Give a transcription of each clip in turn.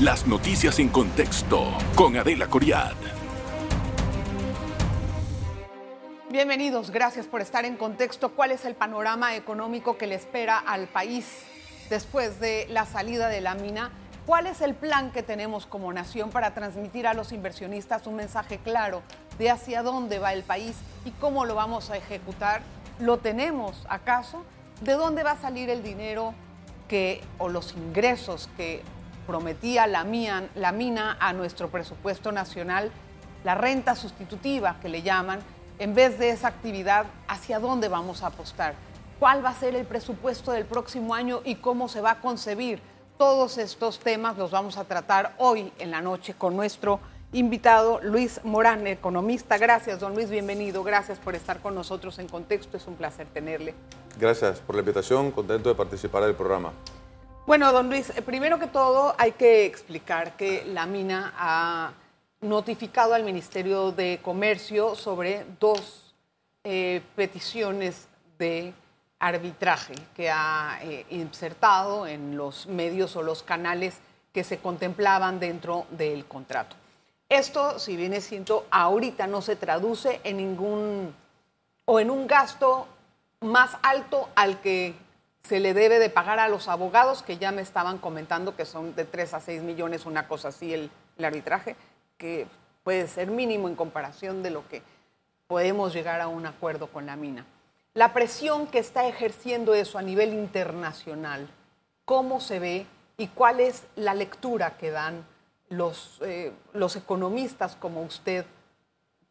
Las noticias en contexto con Adela Coriad. Bienvenidos, gracias por estar en contexto. ¿Cuál es el panorama económico que le espera al país después de la salida de la mina? ¿Cuál es el plan que tenemos como nación para transmitir a los inversionistas un mensaje claro de hacia dónde va el país y cómo lo vamos a ejecutar? ¿Lo tenemos acaso? ¿De dónde va a salir el dinero que, o los ingresos que prometía la, la mina a nuestro presupuesto nacional? La renta sustitutiva que le llaman en vez de esa actividad, ¿hacia dónde vamos a apostar? ¿Cuál va a ser el presupuesto del próximo año y cómo se va a concebir? Todos estos temas los vamos a tratar hoy en la noche con nuestro invitado Luis Morán, economista. Gracias, don Luis, bienvenido. Gracias por estar con nosotros en Contexto. Es un placer tenerle. Gracias por la invitación. Contento de participar del programa. Bueno, don Luis, eh, primero que todo hay que explicar que la mina ha notificado al Ministerio de Comercio sobre dos eh, peticiones de arbitraje que ha eh, insertado en los medios o los canales que se contemplaban dentro del contrato. Esto, si bien es cierto, ahorita no se traduce en ningún o en un gasto más alto al que se le debe de pagar a los abogados, que ya me estaban comentando que son de 3 a 6 millones, una cosa así, el arbitraje que puede ser mínimo en comparación de lo que podemos llegar a un acuerdo con la mina. La presión que está ejerciendo eso a nivel internacional, ¿cómo se ve y cuál es la lectura que dan los, eh, los economistas como usted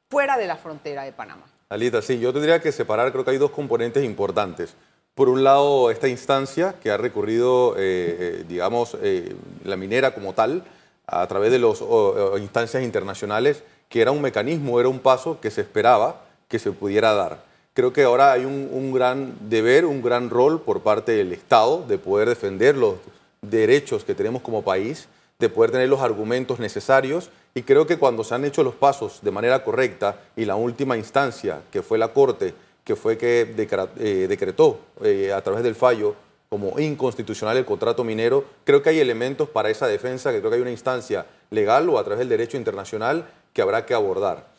fuera de la frontera de Panamá? Alita, sí, yo tendría que separar, creo que hay dos componentes importantes. Por un lado, esta instancia que ha recurrido, eh, eh, digamos, la minera como tal, a través de las instancias internacionales, que era un mecanismo, era un paso que se esperaba que se pudiera dar. Creo que ahora hay un, gran deber, un gran rol por parte del Estado de poder defender los derechos que tenemos como país, de poder tener los argumentos necesarios y creo que cuando se han hecho los pasos de manera correcta y la última instancia, que fue la Corte, que fue que eh, decretó eh, a través del fallo como inconstitucional el contrato minero, creo que hay elementos para esa defensa, que creo que hay una instancia legal o a través del derecho internacional que habrá que abordar.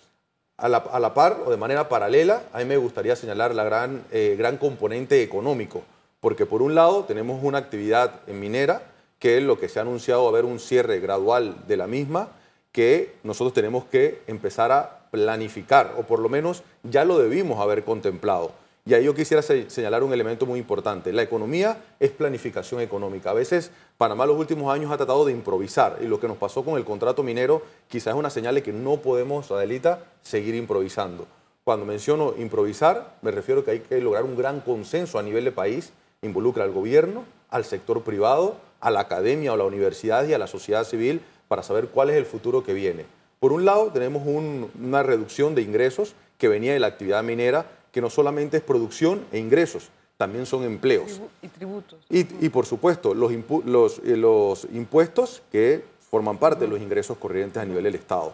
A la, par o de manera paralela, a mí me gustaría señalar la gran, eh, gran componente económico, porque por un lado tenemos una actividad minera, que es lo que se ha anunciado, haber un cierre gradual de la misma, que nosotros tenemos que empezar a planificar, o por lo menos ya lo debimos haber contemplado y ahí yo quisiera señalar un elemento muy importante. La economía es planificación económica. A veces Panamá los últimos años ha tratado de improvisar y lo que nos pasó con el contrato minero quizás es una señal de que no podemos, Adelita, seguir improvisando. Cuando menciono improvisar, me refiero a que hay que lograr un gran consenso a nivel de país, involucra al gobierno, al sector privado, a la academia o la universidad y a la sociedad civil para saber cuál es el futuro que viene. Por un lado, tenemos una reducción de ingresos que venía de la actividad minera que no solamente es producción e ingresos, también son empleos. Y tributos. Y, por supuesto, los, los, eh, los impuestos que forman parte de los ingresos corrientes a nivel del Estado.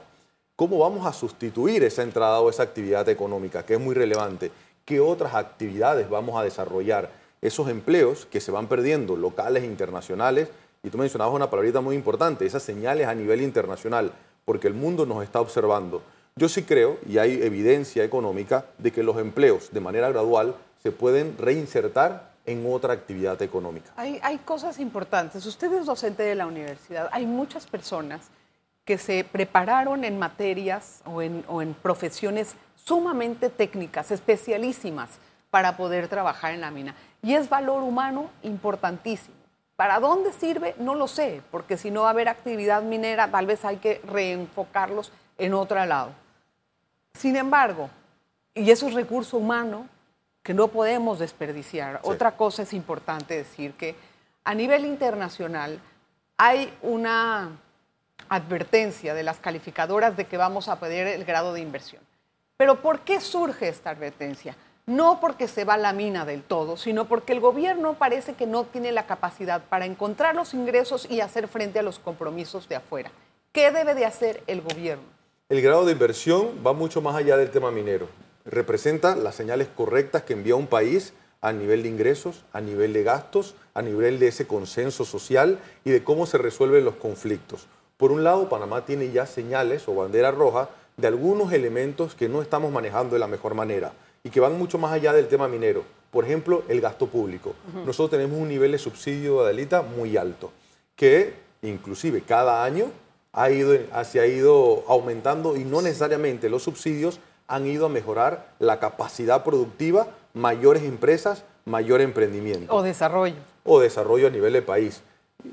¿Cómo vamos a sustituir esa entrada o esa actividad económica, que es muy relevante? ¿Qué otras actividades vamos a desarrollar? Esos empleos que se van perdiendo, locales e internacionales, y tú mencionabas una palabrita muy importante, esas señales a nivel internacional, porque el mundo nos está observando. Yo sí creo, y hay evidencia económica, de que los empleos de manera gradual se pueden reinsertar en otra actividad económica. Hay, cosas importantes. Usted es docente de la universidad. Hay muchas personas que se prepararon en materias o en, o en profesiones sumamente técnicas, especialísimas, para poder trabajar en la mina. Y es valor humano importantísimo. ¿Para dónde sirve? No lo sé, porque si no va a haber actividad minera, tal vez hay que reenfocarlos en otro lado. Sin embargo, y eso es recurso humano que no podemos desperdiciar. Otra cosa es importante decir que a nivel internacional hay una advertencia de las calificadoras de que vamos a perder el grado de inversión. Pero ¿por qué surge esta advertencia? No porque se va la mina del todo, sino porque el gobierno parece que no tiene la capacidad para encontrar los ingresos y hacer frente a los compromisos de afuera. ¿Qué debe de hacer el gobierno? El grado de inversión va mucho más allá del tema minero. Representa las señales correctas que envía un país a nivel de ingresos, a nivel de gastos, a nivel de ese consenso social y de cómo se resuelven los conflictos. Por un lado, Panamá tiene ya señales o bandera roja de algunos elementos que no estamos manejando de la mejor manera y que van mucho más allá del tema minero. Por ejemplo, el gasto público. Nosotros tenemos un nivel de subsidio, Adelita, muy alto, que inclusive cada año ha ido, se ha ido aumentando y no necesariamente los subsidios han ido a mejorar la capacidad productiva, mayores empresas, mayor emprendimiento. O desarrollo. O desarrollo a nivel de país.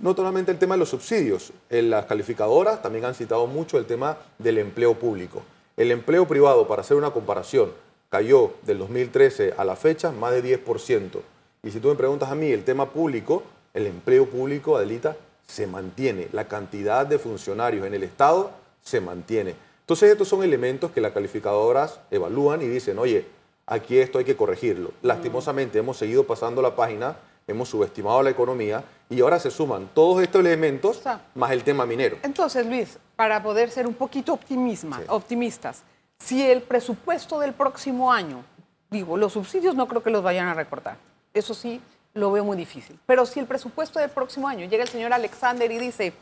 No solamente el tema de los subsidios, en las calificadoras también han citado mucho el tema del empleo público. El empleo privado, para hacer una comparación, cayó del 2013 a la fecha más de 10%. Y si tú me preguntas a mí, el tema público, el empleo público, Adelita, se mantiene. La cantidad de funcionarios en el Estado se mantiene. Entonces estos son elementos que las calificadoras evalúan y dicen, oye, aquí esto hay que corregirlo. Lastimosamente hemos seguido pasando la página, hemos subestimado la economía y ahora se suman todos estos elementos más el tema minero. Entonces, Luis, para poder ser un poquito optimistas, si el presupuesto del próximo año, digo, los subsidios no creo que los vayan a recortar, eso sí, lo veo muy difícil. Pero si el presupuesto del próximo año llega el señor Alexander y dice,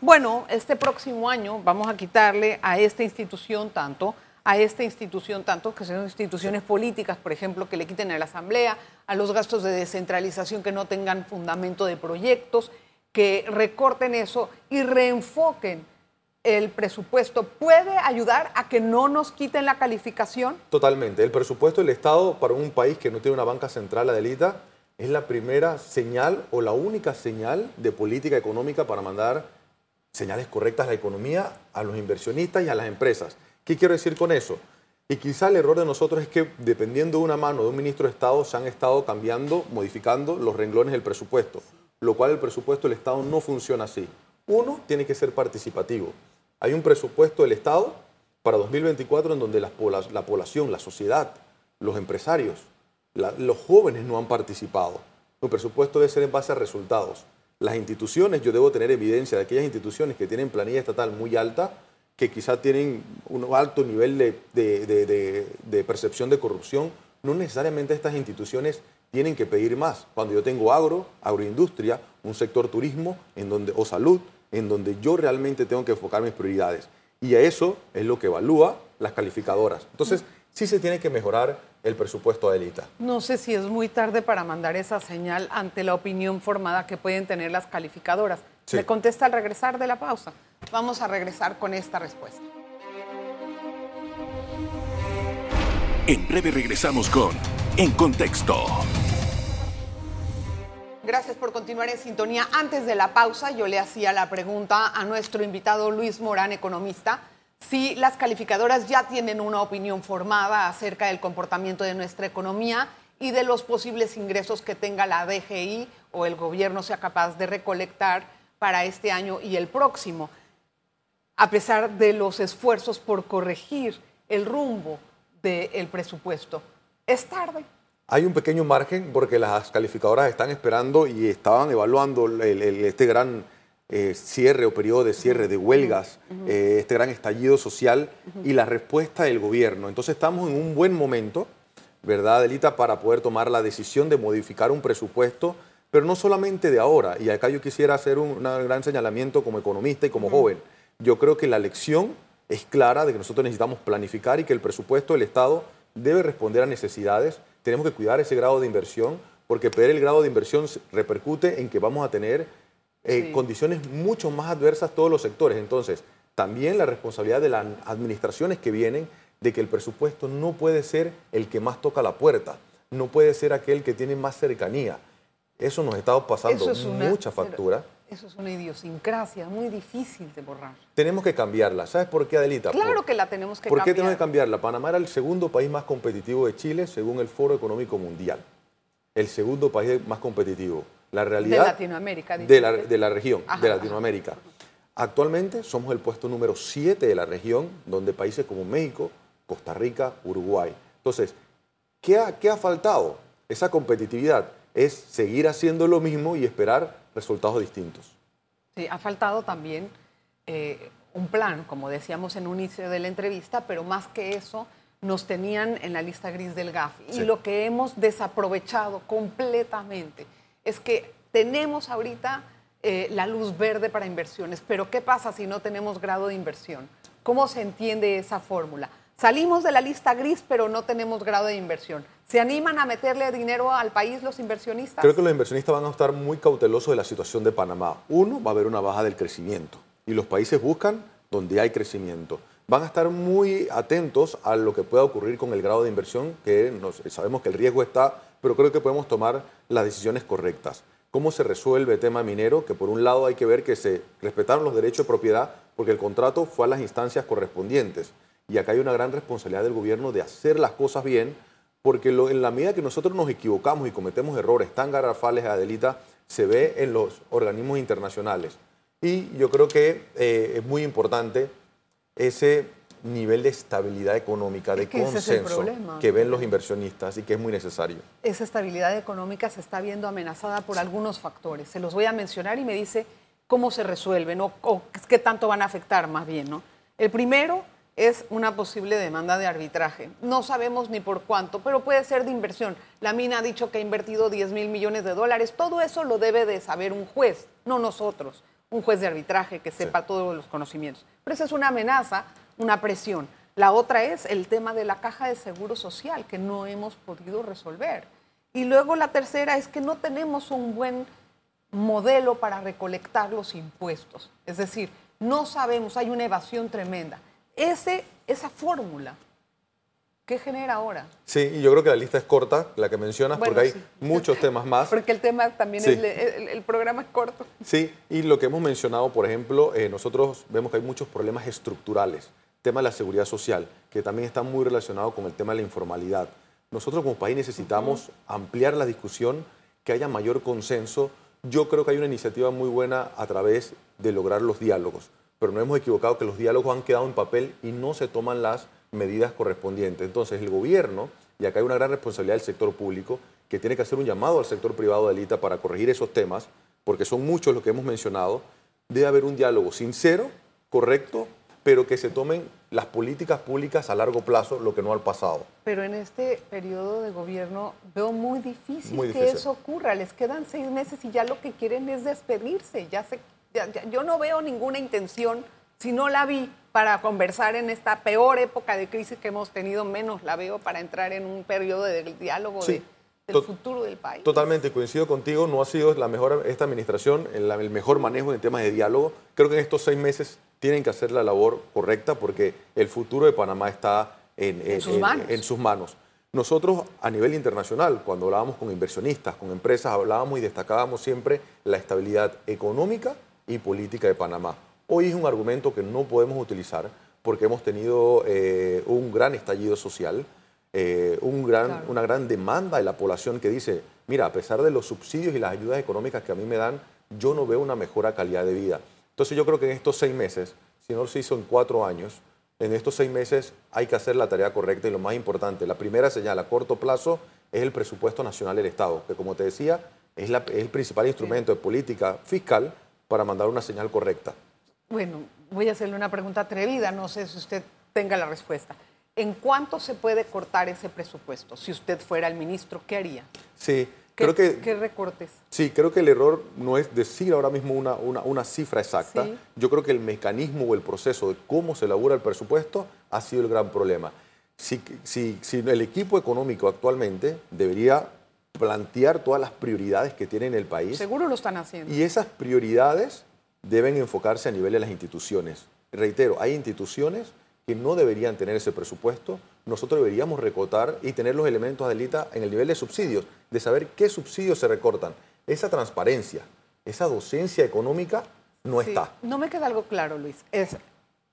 bueno, este próximo año vamos a quitarle a esta institución tanto, a esta institución tanto, que son instituciones políticas, por ejemplo, que le quiten a la Asamblea, a los gastos de descentralización que no tengan fundamento de proyectos, que recorten eso y reenfoquen el presupuesto. ¿Puede ayudar a que no nos quiten la calificación? Totalmente. El presupuesto del Estado para un país que no tiene una banca central, Adelita, es la primera señal o la única señal de política económica para mandar señales correctas a la economía, a los inversionistas y a las empresas. ¿Qué quiero decir con eso? Y quizá el error de nosotros es que dependiendo de una mano de un ministro de Estado se han estado cambiando, modificando los renglones del presupuesto, lo cual el presupuesto del Estado no funciona así. Uno, tiene que ser participativo. Hay un presupuesto del Estado para 2024 en donde la, población, la sociedad, los empresarios, los jóvenes no han participado. El presupuesto debe ser en base a resultados. Las instituciones, yo debo tener evidencia de aquellas instituciones que tienen planilla estatal muy alta, que quizá tienen un alto nivel de, percepción de corrupción, no necesariamente estas instituciones tienen que pedir más. Cuando yo tengo agro, agroindustria, un sector turismo en donde, o salud, en donde yo realmente tengo que enfocar mis prioridades. Y a eso es lo que evalúa las calificadoras. Entonces, sí se tiene que mejorar el presupuesto de élita. No sé si es muy tarde para mandar esa señal ante la opinión formada que pueden tener las calificadoras. Me contesta al regresar de la pausa. Vamos a regresar con esta respuesta. En breve regresamos con En Contexto. Gracias por continuar en sintonía. Antes de la pausa, yo le hacía la pregunta a nuestro invitado Luis Morán, economista si las calificadoras ya tienen una opinión formada acerca del comportamiento de nuestra economía y de los posibles ingresos que tenga la DGI o el gobierno sea capaz de recolectar para este año y el próximo, a pesar de los esfuerzos por corregir el rumbo del presupuesto. ¿Es tarde? Hay un pequeño margen porque las calificadoras están esperando y estaban evaluando este gran eh, cierre o periodo de cierre de huelgas, eh, este gran estallido social y la respuesta del gobierno. Entonces estamos en un buen momento, ¿verdad, Adelita, para poder tomar la decisión de modificar un presupuesto, pero no solamente de ahora. Y acá yo quisiera hacer un, gran señalamiento como economista y como joven. Yo creo que la lección es clara de que nosotros necesitamos planificar y que el presupuesto del Estado debe responder a necesidades. Tenemos que cuidar ese grado de inversión, porque perder el grado de inversión repercute en que vamos a tener eh, condiciones mucho más adversas todos los sectores. Entonces, también la responsabilidad de las administraciones que vienen de que el presupuesto no puede ser el que más toca la puerta, no puede ser aquel que tiene más cercanía. Eso nos está pasando mucha factura. Eso es una idiosincrasia muy difícil de borrar. Tenemos que cambiarla. ¿Sabes por qué, Adelita? Claro que la tenemos que cambiar. ¿Por qué tenemos que cambiarla? Panamá era el segundo país más competitivo de Chile según el Foro Económico Mundial. El segundo país más competitivo la realidad de Latinoamérica, de la, de la región, de Latinoamérica. Actualmente somos el puesto número 7 de la región, donde países como México, Costa Rica, Uruguay. Entonces, ¿qué ha, qué ha faltado? Esa competitividad es seguir haciendo lo mismo y esperar resultados distintos. Sí, ha faltado también eh, un plan, como decíamos en un inicio de la entrevista, pero más que eso, nos tenían en la lista gris del GAF. Y lo que hemos desaprovechado completamente es que tenemos ahorita eh, la luz verde para inversiones, pero ¿qué pasa si no tenemos grado de inversión? ¿Cómo se entiende esa fórmula? Salimos de la lista gris, pero no tenemos grado de inversión. ¿Se animan a meterle dinero al país los inversionistas? Creo que los inversionistas van a estar muy cautelosos de la situación de Panamá. Uno, va a haber una baja del crecimiento y los países buscan donde hay crecimiento. Van a estar muy atentos a lo que pueda ocurrir con el grado de inversión, que sabemos que el riesgo está, pero creo que podemos tomar las decisiones correctas cómo se resuelve el tema minero, que por un lado hay que ver que se respetaron los derechos de propiedad porque el contrato fue a las instancias correspondientes. Y acá hay una gran responsabilidad del gobierno de hacer las cosas bien, porque en la medida que nosotros nos equivocamos y cometemos errores tan garrafales, Adelita, se ve en los organismos internacionales. Y yo creo que eh, es muy importante ese nivel de estabilidad económica, de consenso que ven los inversionistas y que es muy necesario. Esa estabilidad económica se está viendo amenazada por algunos factores. Se los voy a mencionar y me dice cómo se resuelven o, qué tanto van a afectar más bien. ¿no? El primero es una posible demanda de arbitraje. No sabemos ni por cuánto, pero puede ser de inversión. La mina ha dicho que ha invertido 10 mil millones de dólares. Todo eso lo debe de saber un juez, no nosotros. Un juez de arbitraje que sepa todos los conocimientos. Pero esa es una amenaza una presión. La otra es el tema de la caja de seguro social, que no hemos podido resolver. Y luego la tercera es que no tenemos un buen modelo para recolectar los impuestos. Es decir, no sabemos, hay una evasión tremenda. Ese, esa fórmula, ¿qué genera ahora? Sí, y yo creo que la lista es corta, la que mencionas, porque hay muchos temas más. Porque el tema también, es, el, programa es corto. Sí, y lo que hemos mencionado, por ejemplo, eh, nosotros vemos que hay muchos problemas estructurales tema de la seguridad social, que también está muy relacionado con el tema de la informalidad. Nosotros como país necesitamos ampliar la discusión, que haya mayor consenso. Yo creo que hay una iniciativa muy buena a través de lograr los diálogos, pero no hemos equivocado que los diálogos han quedado en papel y no se toman las medidas correspondientes. Entonces el gobierno, y acá hay una gran responsabilidad del sector público, que tiene que hacer un llamado al sector privado de Alita para corregir esos temas, porque son muchos los que hemos mencionado, debe haber un diálogo sincero, correcto, pero que se tomen las políticas públicas a largo plazo, lo que no al pasado. Pero en este periodo de gobierno veo muy difícil, que eso ocurra. Les quedan seis meses y ya lo que quieren es despedirse. Ya, se, yo no veo ninguna intención, si no la vi, para conversar en esta peor época de crisis que hemos tenido, menos la veo para entrar en un periodo de diálogo de, del futuro del país. Totalmente, coincido contigo, no ha sido la mejor esta administración, el, el mejor manejo en temas de diálogo. Creo que en estos seis meses tienen que hacer la labor correcta porque el futuro de Panamá está en, sus, manos. Nosotros a nivel internacional, cuando hablábamos con inversionistas, con empresas, hablábamos y destacábamos siempre la estabilidad económica y política de Panamá. Hoy es un argumento que no podemos utilizar porque hemos tenido eh, un gran estallido social, eh, un gran, una gran demanda de la población que dice, mira, a pesar de los subsidios y las ayudas económicas que a mí me dan, yo no veo una mejora calidad de vida. Entonces yo creo que en estos seis meses, si no se hizo en cuatro años, en estos seis meses hay que hacer la tarea correcta y lo más importante, la primera señal a corto plazo es el presupuesto nacional del Estado, que como te decía, es, el principal instrumento de política fiscal para mandar una señal correcta. Bueno, voy a hacerle una pregunta atrevida, no sé si usted tenga la respuesta. ¿En cuánto se puede cortar ese presupuesto? Si usted fuera el ministro, ¿qué haría? Sí, ¿Qué, creo que, ¿Qué recortes? Sí, creo que el error no es decir ahora mismo una, una, cifra exacta. Yo creo que el mecanismo o el proceso de cómo se elabora el presupuesto ha sido el gran problema. Si, si, si el equipo económico actualmente debería plantear todas las prioridades que tiene en el país. Seguro lo están haciendo. Y esas prioridades deben enfocarse a nivel de las instituciones. Reitero, hay instituciones que no deberían tener ese presupuesto, nosotros deberíamos recortar y tener los elementos de delita en el nivel de subsidios, de saber qué subsidios se recortan. Esa transparencia, esa docencia económica no está. No me queda algo claro, Luis. Es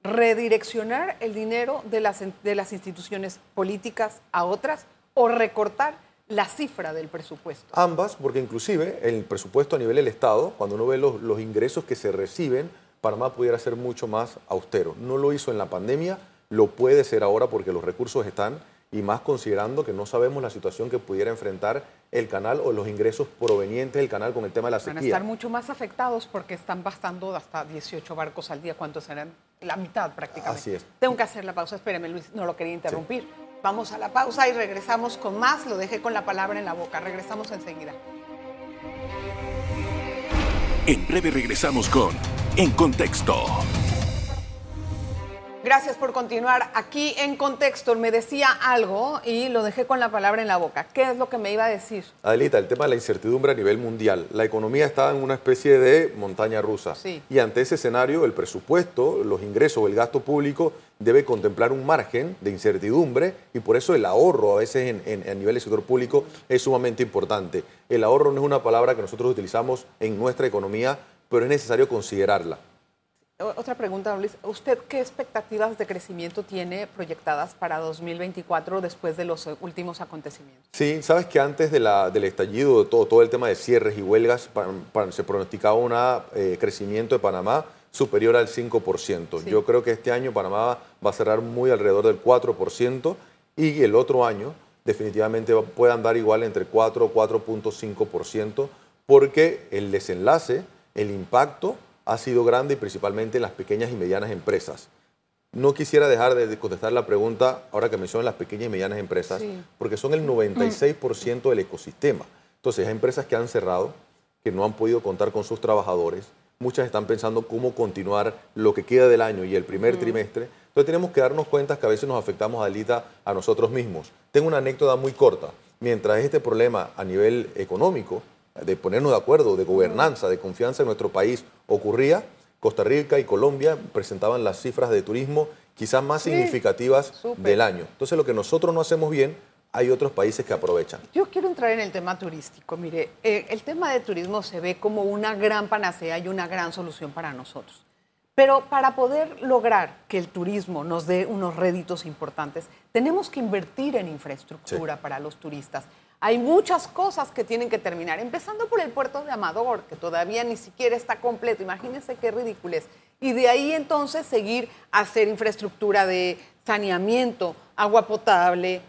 redireccionar el dinero de las, de las instituciones políticas a otras o recortar la cifra del presupuesto. Ambas, porque inclusive el presupuesto a nivel del Estado, cuando uno ve los, los ingresos que se reciben, Panamá pudiera ser mucho más austero. No lo hizo en la pandemia, lo puede ser ahora porque los recursos están y más considerando que no sabemos la situación que pudiera enfrentar el canal o los ingresos provenientes del canal con el tema de la sequía. Van a estar mucho más afectados porque están bastando hasta 18 barcos al día. ¿Cuántos serán? La mitad prácticamente. Así es. Tengo que hacer la pausa. Espéreme, Luis, no lo quería interrumpir. Vamos a la pausa y regresamos con más. Lo dejé con la palabra en la boca. Regresamos enseguida. En breve regresamos con En Contexto. Gracias por continuar aquí en contexto. Me decía algo y lo dejé con la palabra en la boca. ¿Qué es lo que me iba a decir? Adelita, el tema de la incertidumbre a nivel mundial. La economía está en una especie de montaña rusa. Sí. Y ante ese escenario, el presupuesto, los ingresos el gasto público debe contemplar un margen de incertidumbre y por eso el ahorro a veces en, en, a nivel del sector público es sumamente importante. El ahorro no es una palabra que nosotros utilizamos en nuestra economía, pero es necesario considerarla. Otra pregunta, Luis. ¿Usted qué expectativas de crecimiento tiene proyectadas para 2024 después de los últimos acontecimientos? Sí, sabes que antes de la, del estallido de todo, todo el tema de cierres y huelgas, para, para, se pronosticaba un eh, crecimiento de Panamá superior al 5%. Sí. Yo creo que este año Panamá va a cerrar muy alrededor del 4% y el otro año definitivamente puede andar igual entre 4 o 4.5% porque el desenlace, el impacto ha sido grande y principalmente en las pequeñas y medianas empresas. No quisiera dejar de contestar la pregunta ahora que mencionan las pequeñas y medianas empresas, Sí. porque son el 96% del ecosistema. Entonces, hay empresas que han cerrado, que no han podido contar con sus trabajadores. Muchas están pensando cómo continuar lo que queda del año y el primer trimestre. Entonces, tenemos que darnos cuenta que a veces nos afectamos, Alita, a nosotros mismos. Tengo una anécdota muy corta. Mientras este problema a nivel económico de ponernos de acuerdo, de gobernanza, de confianza en nuestro país ocurría, Costa Rica y Colombia presentaban las cifras de turismo quizás más Sí, significativas del año. Entonces lo que nosotros no hacemos bien, hay otros países que aprovechan. Yo quiero entrar en el tema turístico. Mire, eh, el tema de turismo se ve como una gran panacea y una gran solución para nosotros. Pero para poder lograr que el turismo nos dé unos réditos importantes, tenemos que invertir en infraestructura para los turistas. Hay muchas cosas que tienen que terminar, empezando por el puerto de Amador, que todavía ni siquiera está completo. Imagínense qué ridiculez. Y de ahí entonces seguir a hacer infraestructura de saneamiento, agua potable.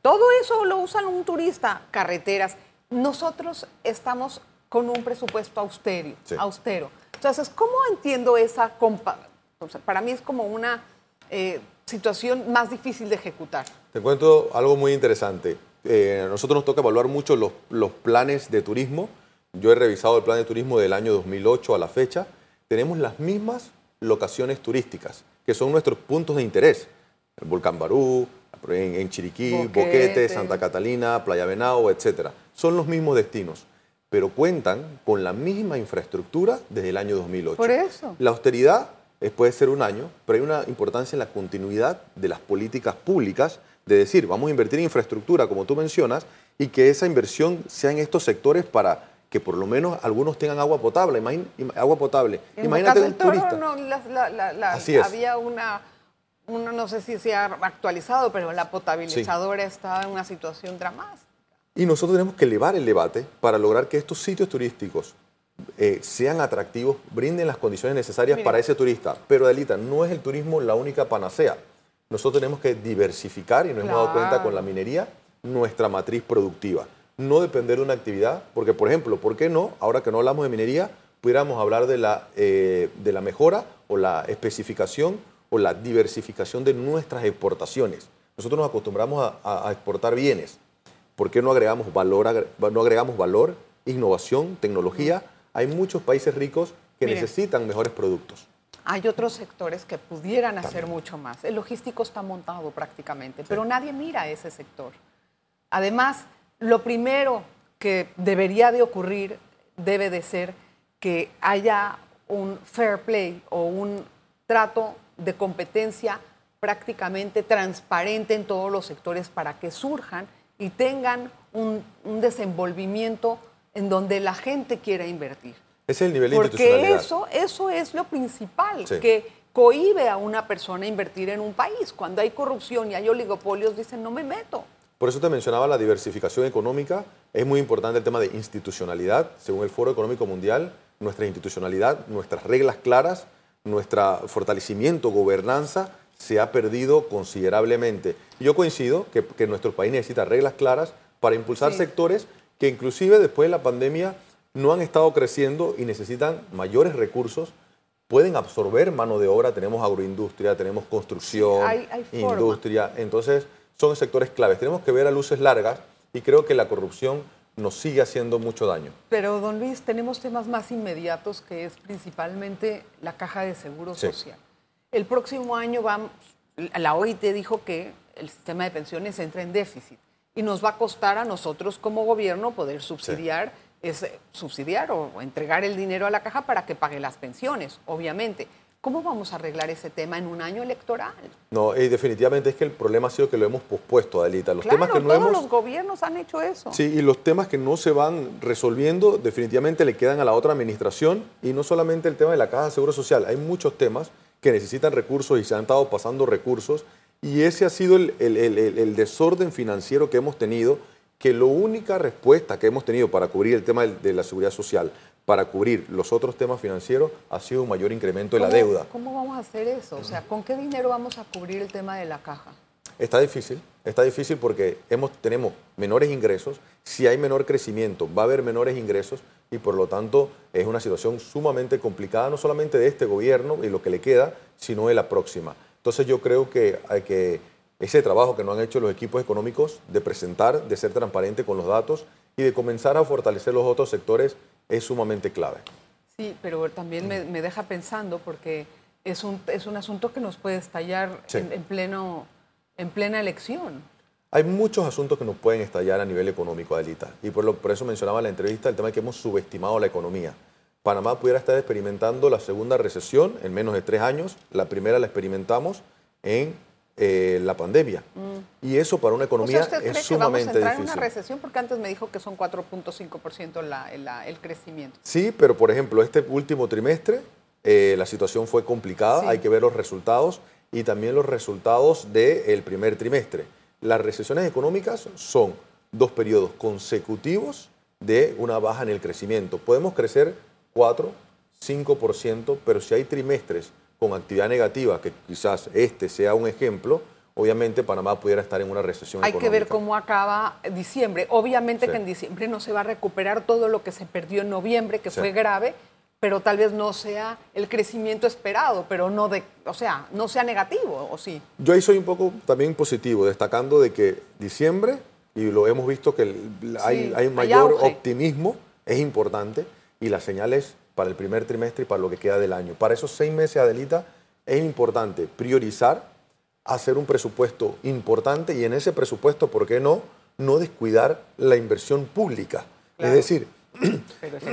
Todo eso lo usan un turista, carreteras. Nosotros estamos con un presupuesto austero. Sí. austero. Entonces, ¿cómo entiendo esa compa? o sea, para mí es como una eh, situación más difícil de ejecutar. Te cuento algo muy interesante. Eh, a nosotros nos toca evaluar mucho los, los planes de turismo. Yo he revisado el plan de turismo del año 2008 a la fecha. Tenemos las mismas locaciones turísticas, que son nuestros puntos de interés. El Volcán Barú, en, en Chiriquí, Boquete. Boquete, Santa Catalina, Playa Venado, etc. Son los mismos destinos, pero cuentan con la misma infraestructura desde el año 2008. Por eso. La austeridad puede ser un año, pero hay una importancia en la continuidad de las políticas públicas, de decir, vamos a invertir en infraestructura, como tú mencionas, y que esa inversión sea en estos sectores para que por lo menos algunos tengan agua potable. Imagín- im- agua potable. En Imagínate un del Toro, turista. no, la- la- Así es. había una, una, no sé si se ha actualizado, pero la potabilizadora estaba en una situación dramática. Y nosotros tenemos que elevar el debate para lograr que estos sitios turísticos eh, sean atractivos, brinden las condiciones necesarias para ese turista. Pero, Adelita, no es el turismo la única panacea. Nosotros tenemos que diversificar, y nos hemos dado cuenta con la minería, nuestra matriz productiva. No depender de una actividad, porque, por ejemplo, ¿por qué no, ahora que no hablamos de minería, pudiéramos hablar de la, eh, de la mejora o la especificación o la diversificación de nuestras exportaciones? Nosotros nos acostumbramos a- exportar bienes. ¿Por qué no agregamos valor, agre- no agregamos valor, innovación, tecnología? Hay muchos países ricos que necesitan mejores productos. Hay otros sectores que pudieran hacer mucho más. El logístico está montado prácticamente, pero nadie mira a ese sector. Además, lo primero que debería de ocurrir debe de ser que haya un fair play o un trato de competencia prácticamente transparente en todos los sectores para que surjan y tengan un, un desenvolvimiento en donde la gente quiera invertir. Es el nivel de Porque eso, eso es lo principal, Sí. que cohíbe a una persona a invertir en un país. Cuando hay corrupción y hay oligopolios, dicen, no me meto. Por eso te mencionaba la diversificación económica. Es muy importante el tema de institucionalidad. Según el Foro Económico Mundial, nuestra institucionalidad, nuestras reglas claras, nuestro fortalecimiento, gobernanza, se ha perdido considerablemente. Yo coincido que, que nuestro país necesita reglas claras para impulsar Sí. sectores que inclusive después de la pandemia no han estado creciendo y necesitan mayores recursos, pueden absorber mano de obra. Tenemos agroindustria, tenemos construcción, Sí, hay- hay forma. industria. Entonces, son sectores claves. Tenemos que ver a luces largas y creo que la corrupción nos sigue haciendo mucho daño. Pero, don Luis, tenemos temas más inmediatos que es principalmente la caja de seguro social. El próximo año vamos, la OIT dijo que el sistema de pensiones entra en déficit y nos va a costar a nosotros como gobierno poder subsidiar, subsidiar o entregar el dinero a la caja para que pague las pensiones, obviamente. ¿Cómo vamos a arreglar ese tema en un año electoral? No, y definitivamente es que el problema ha sido que lo hemos pospuesto, Adelita. Los temas que no todos los gobiernos han hecho eso. Sí, y los temas que no se van resolviendo definitivamente le quedan a la otra administración y no solamente el tema de la Caja de Seguro Social. Hay muchos temas que necesitan recursos y se han estado pasando recursos y ese ha sido el, el desorden financiero que hemos tenido que la única respuesta que hemos tenido para cubrir el tema de la seguridad social, para cubrir los otros temas financieros, ha sido un mayor incremento de la deuda. ¿Cómo vamos a hacer eso? O sea, ¿con qué dinero vamos a cubrir el tema de la caja? Está difícil, está difícil porque hemos, tenemos menores ingresos, si hay menor crecimiento va a haber menores ingresos y por lo tanto es una situación sumamente complicada, no solamente de este gobierno y lo que le queda, sino de la próxima. Entonces yo creo que hay que ese trabajo que no han hecho los equipos económicos de presentar, de ser transparente con los datos y de comenzar a fortalecer los otros sectores es sumamente clave. Sí, pero también me, deja pensando porque es un, es un asunto que nos puede estallar en, pleno, en plena elección. Hay muchos asuntos que nos pueden estallar a nivel económico, Adelita, y por, lo, por eso mencionaba en la entrevista el tema de que hemos subestimado la economía. Panamá pudiera estar experimentando la segunda recesión en menos de tres años, la primera la experimentamos en eh, la pandemia. Mm. Y eso para una economía usted cree es sumamente que vamos a entrar en una recesión porque antes me dijo que son 4.5% el crecimiento. Sí, pero por ejemplo, este último trimestre eh, la situación fue complicada, hay que ver los resultados y también los resultados del primer trimestre. Las recesiones económicas son dos periodos consecutivos de una baja en el crecimiento. Podemos crecer 4, 5%, pero si hay trimestres con actividad negativa, que quizás este sea un ejemplo, obviamente Panamá pudiera estar en una recesión Hay que ver cómo acaba diciembre. Obviamente que en diciembre no se va a recuperar todo lo que se perdió en noviembre, que fue grave, pero tal vez no sea el crecimiento esperado, pero no de, o sea, no sea negativo, ¿o sí? Yo ahí soy un poco también positivo, destacando de que diciembre, y lo hemos visto que hay, hay, mayor optimismo, es importante, y las señales para el primer trimestre y para lo que queda del año. Para esos seis meses, Adelita, es importante priorizar, hacer un presupuesto importante y en ese presupuesto, ¿por qué no? No descuidar la inversión pública. Es decir,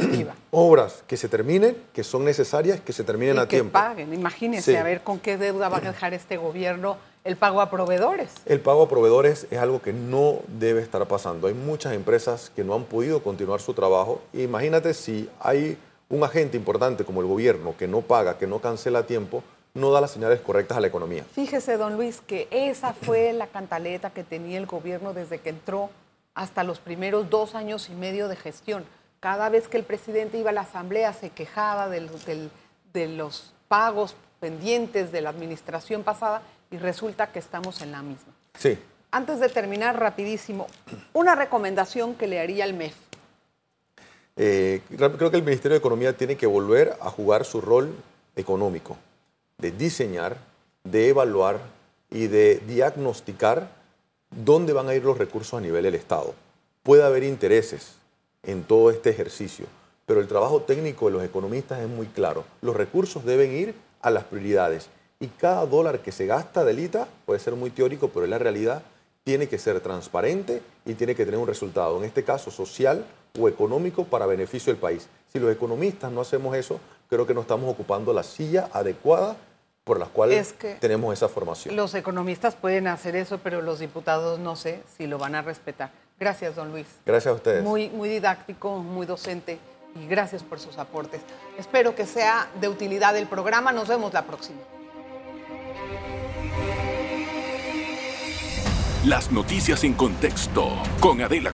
obras que se terminen, que son necesarias, que se terminen a tiempo. Que paguen. Imagínense a ver con qué deuda va a dejar este gobierno el pago a proveedores. El pago a proveedores es algo que no debe estar pasando. Hay muchas empresas que no han podido continuar su trabajo. Imagínate si hay un agente importante como el gobierno que no paga, que no cancela a tiempo, no da las señales correctas a la economía. Fíjese, don Luis, que esa fue la cantaleta que tenía el gobierno desde que entró hasta los primeros dos años y medio de gestión. Cada vez que el presidente iba a la asamblea se quejaba de los, de los pagos pendientes de la administración pasada y resulta que estamos en la misma. Sí. Antes de terminar, rapidísimo, una recomendación que le haría al MEF. Eh, creo que el Ministerio de Economía tiene que volver a jugar su rol económico, de diseñar, de evaluar y de diagnosticar dónde van a ir los recursos a nivel del Estado. Puede haber intereses en todo este ejercicio, pero el trabajo técnico de los economistas es muy claro. Los recursos deben ir a las prioridades y cada dólar que se gasta de ITA puede ser muy teórico, pero en la realidad tiene que ser transparente y tiene que tener un resultado, en este caso social o económico para beneficio del país. Si los economistas no hacemos eso, creo que no estamos ocupando la silla adecuada por la cual tenemos esa formación. Los economistas pueden hacer eso, pero los diputados no sé si lo van a respetar. Gracias, don Luis. Gracias a ustedes. Muy, muy didáctico, muy docente y gracias por sus aportes. Espero que sea de utilidad el programa. Nos vemos la próxima. Las noticias en contexto con Adela